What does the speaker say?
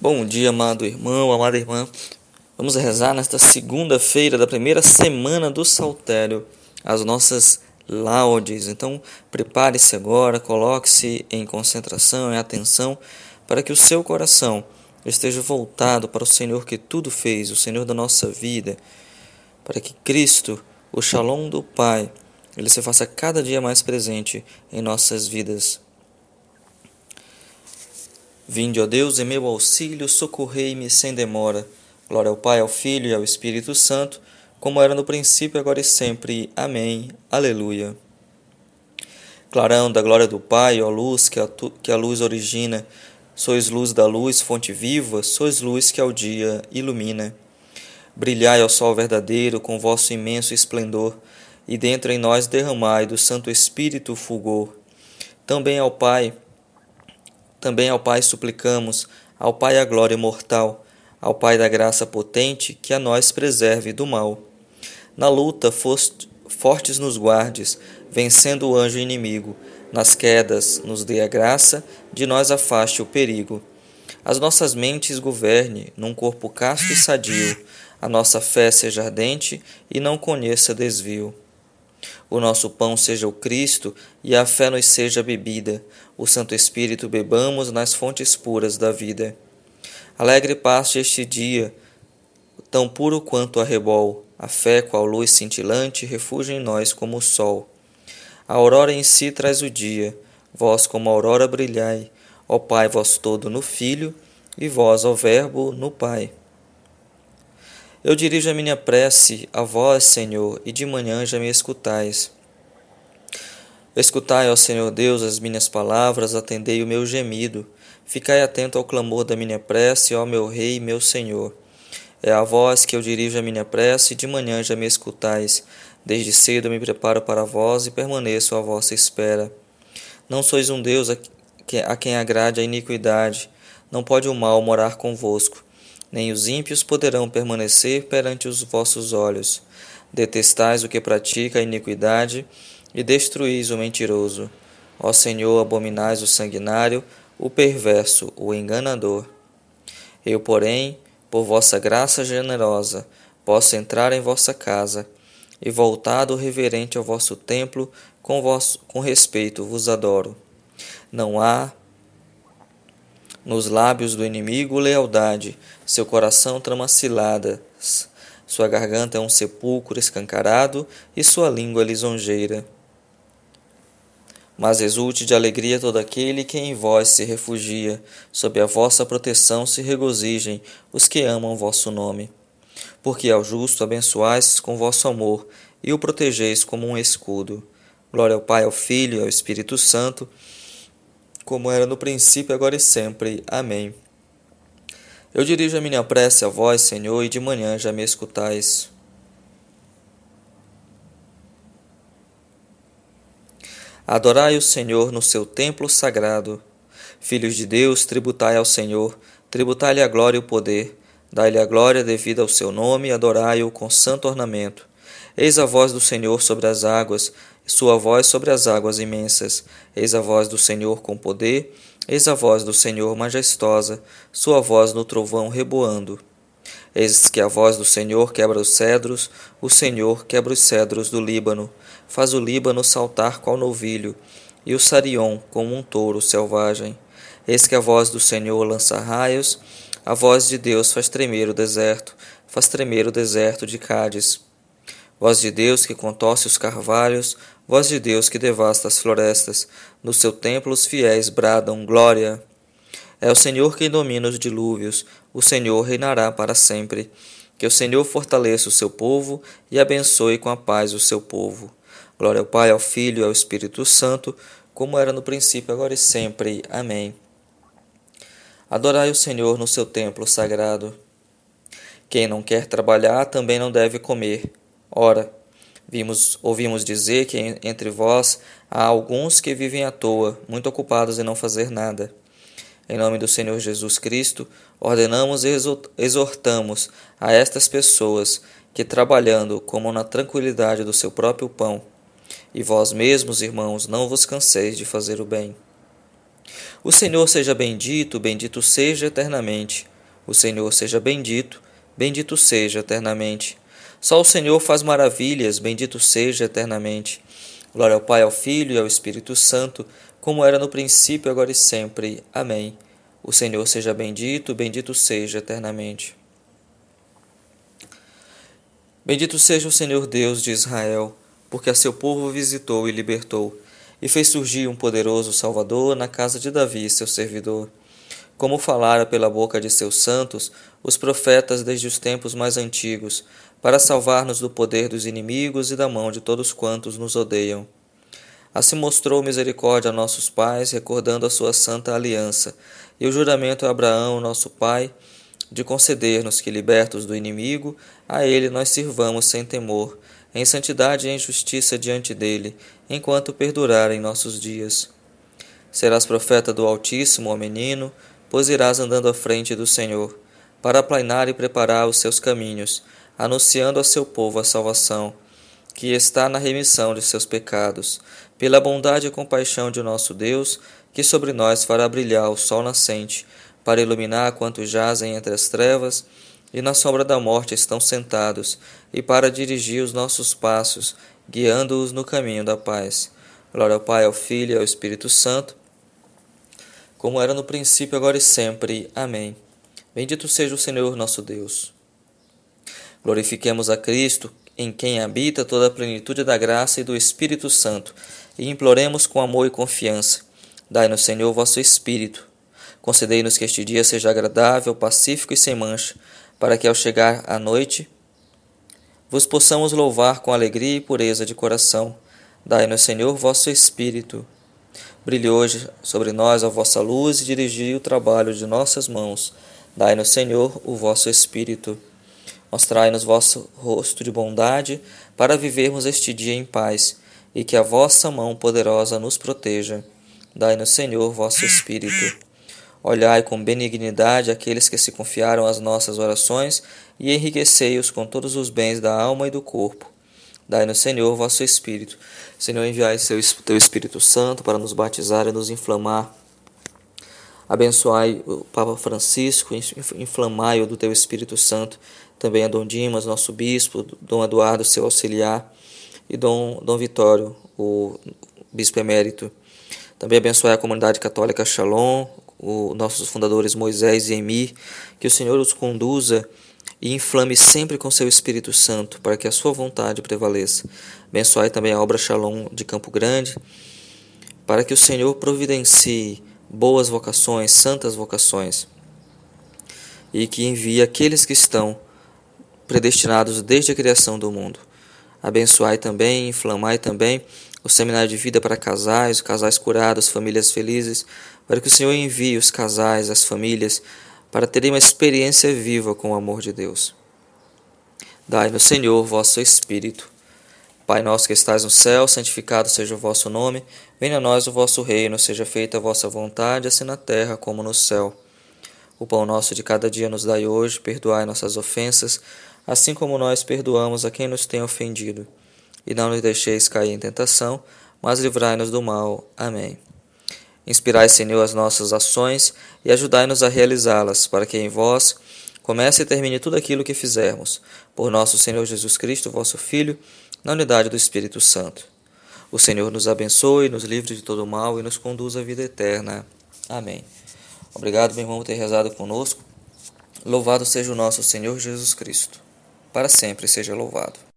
Bom dia, amado irmão, amada irmã. Vamos rezar nesta segunda-feira da primeira semana do Saltério as nossas laudes. Então, prepare-se agora, coloque-se em concentração, em atenção, para que o seu coração esteja voltado para o Senhor que tudo fez, o Senhor da nossa vida, para que Cristo, o Shalom do Pai, ele se faça cada dia mais presente em nossas vidas. Vinde, ó Deus, em meu auxílio, socorrei-me sem demora. Glória ao Pai, ao Filho e ao Espírito Santo, como era no princípio, agora e sempre. Amém. Aleluia. Clarão da glória do Pai, ó luz que a, tu, que a luz origina, sois luz da luz, fonte viva, sois luz que ao dia ilumina. Brilhai ao sol verdadeiro com vosso imenso esplendor, e dentro em nós derramai do Santo Espírito o fulgor. Também ao Pai, também ao Pai suplicamos, ao Pai a glória imortal, ao Pai da graça potente, que a nós preserve do mal. Na luta, fortes nos guardes, vencendo o anjo inimigo. Nas quedas, nos dê a graça, de nós afaste o perigo. As nossas mentes governe, num corpo casto e sadio. A nossa fé seja ardente e não conheça desvio. O nosso pão seja o Cristo e a fé nos seja bebida. O Santo Espírito bebamos nas fontes puras da vida. Alegre passe este dia, tão puro quanto a rebol. A fé, qual luz cintilante, refúgio em nós como o sol. A aurora em si traz o dia. Vós, como a aurora, brilhai. Ó Pai, vós todo no Filho, e vós, ó Verbo, no Pai. Eu dirijo a minha prece a vós, Senhor, e de manhã já me escutais. Escutai, ó Senhor Deus, as minhas palavras, atendei o meu gemido. Ficai atento ao clamor da minha prece, ó meu Rei e meu Senhor. É a vós que eu dirijo a minha prece, e de manhã já me escutais. Desde cedo me preparo para vós e permaneço à vossa espera. Não sois um Deus a quem agrade a iniquidade, não pode o mal morar convosco nem os ímpios poderão permanecer perante os vossos olhos. Detestais o que pratica a iniquidade e destruís o mentiroso. Ó Senhor, abominais o sanguinário, o perverso, o enganador. Eu, porém, por vossa graça generosa, posso entrar em vossa casa e, voltado reverente ao vosso templo, com, vosso, com respeito vos adoro. Não há nos lábios do inimigo lealdade, seu coração trama ciladas, sua garganta é um sepulcro escancarado e sua língua lisonjeira. Mas exulte de alegria todo aquele que em vós se refugia, sob a vossa proteção se regozijem os que amam vosso nome. Porque ao justo abençoais com vosso amor e o protegeis como um escudo. Glória ao Pai, ao Filho e ao Espírito Santo, como era no princípio, agora e sempre. Amém. Eu dirijo a minha prece a vós, Senhor, e de manhã já me escutais. Adorai o Senhor no seu templo sagrado. Filhos de Deus, tributai ao Senhor, tributai-lhe a glória e o poder, dai-lhe a glória devida ao seu nome e adorai-o com santo ornamento. Eis a voz do Senhor sobre as águas, sua voz sobre as águas imensas. Eis a voz do Senhor com poder, eis a voz do Senhor majestosa, sua voz no trovão reboando. Eis que a voz do Senhor quebra os cedros, o Senhor quebra os cedros do Líbano, faz o Líbano saltar qual novilho, e o Sarion como um touro selvagem. Eis que a voz do Senhor lança raios, a voz de Deus faz tremer o deserto, faz tremer o deserto de Cádiz. Voz de Deus que contorce os carvalhos, voz de Deus que devasta as florestas, no seu templo os fiéis bradam glória. É o Senhor quem domina os dilúvios, o Senhor reinará para sempre. Que o Senhor fortaleça o seu povo e abençoe com a paz o seu povo. Glória ao Pai, ao Filho e ao Espírito Santo, como era no princípio, agora e sempre. Amém. Adorai o Senhor no seu templo sagrado. Quem não quer trabalhar também não deve comer. Ora, vimos, ouvimos dizer que entre vós há alguns que vivem à toa, muito ocupados em não fazer nada. Em nome do Senhor Jesus Cristo, ordenamos e exortamos a estas pessoas que, trabalhando como na tranquilidade do seu próprio pão, e vós mesmos, irmãos, não vos canseis de fazer o bem. O Senhor seja bendito, bendito seja eternamente. O Senhor seja bendito, bendito seja eternamente. Só o Senhor faz maravilhas, bendito seja eternamente. Glória ao Pai, ao Filho e ao Espírito Santo, como era no princípio, agora e sempre. Amém. O Senhor seja bendito, bendito seja eternamente. Bendito seja o Senhor Deus de Israel, porque a seu povo visitou e libertou, e fez surgir um poderoso Salvador na casa de Davi, seu servidor como falara pela boca de seus santos os profetas desde os tempos mais antigos, para salvar-nos do poder dos inimigos e da mão de todos quantos nos odeiam. Assim mostrou misericórdia a nossos pais, recordando a sua santa aliança, e o juramento a Abraão, nosso pai, de conceder-nos que, libertos do inimigo, a ele nós sirvamos sem temor, em santidade e em justiça diante dele, enquanto perdurarem nossos dias. Serás profeta do Altíssimo, ó menino, pois irás andando à frente do Senhor, para aplainar e preparar os seus caminhos, anunciando a seu povo a salvação, que está na remissão de seus pecados, pela bondade e compaixão de nosso Deus, que sobre nós fará brilhar o sol nascente, para iluminar quantos jazem entre as trevas e na sombra da morte estão sentados, e para dirigir os nossos passos, guiando-os no caminho da paz. Glória ao Pai, ao Filho e ao Espírito Santo, como era no princípio, agora e sempre. Amém. Bendito seja o Senhor nosso Deus. Glorifiquemos a Cristo, em quem habita toda a plenitude da graça e do Espírito Santo, e imploremos com amor e confiança. Dai-nos, Senhor, vosso Espírito. Concedei-nos que este dia seja agradável, pacífico e sem mancha, para que ao chegar a noite vos possamos louvar com alegria e pureza de coração. Dai-nos, Senhor, vosso Espírito. Brilhe hoje sobre nós a vossa luz e dirigi o trabalho de nossas mãos. Dai-nos, Senhor, o vosso Espírito. Mostrai-nos vosso rosto de bondade para vivermos este dia em paz e que a vossa mão poderosa nos proteja. Dai-nos, Senhor, vosso Espírito. Olhai com benignidade aqueles que se confiaram às nossas orações e enriquecei-os com todos os bens da alma e do corpo Dai-nos, Senhor, vosso Espírito. Senhor, enviai seu, teu Espírito Santo para nos batizar e nos inflamar. Abençoai o Papa Francisco, inflamai-o do teu Espírito Santo. Também a Dom Dimas, nosso bispo, Dom Eduardo, seu auxiliar, e Dom, Dom Vitório, o bispo emérito. Também abençoai a comunidade católica Shalom, os nossos fundadores Moisés e Emir, que o Senhor os conduza e inflame sempre com seu Espírito Santo, para que a sua vontade prevaleça. Abençoai também a obra Shalom de Campo Grande, para que o Senhor providencie boas vocações, santas vocações, e que envie aqueles que estão predestinados desde a criação do mundo. Abençoai também, inflamai também o seminário de vida para casais, casais curados, famílias felizes, para que o Senhor envie os casais, as famílias, para terem uma experiência viva com o amor de Deus. Dai-nos, Senhor, vosso Espírito. Pai nosso que estais no céu, santificado seja o vosso nome. Venha a nós o vosso reino, seja feita a vossa vontade, assim na terra como no céu. O pão nosso de cada dia nos dai hoje, perdoai nossas ofensas, assim como nós perdoamos a quem nos tem ofendido. E não nos deixeis cair em tentação, mas livrai-nos do mal. Amém. Inspirai, Senhor, as nossas ações e ajudai-nos a realizá-las, para que em vós comece e termine tudo aquilo que fizermos. Por nosso Senhor Jesus Cristo, vosso Filho, na unidade do Espírito Santo. O Senhor nos abençoe, nos livre de todo mal e nos conduz à vida eterna. Amém. Obrigado, meu irmão, por ter rezado conosco. Louvado seja o nosso Senhor Jesus Cristo. Para sempre seja louvado.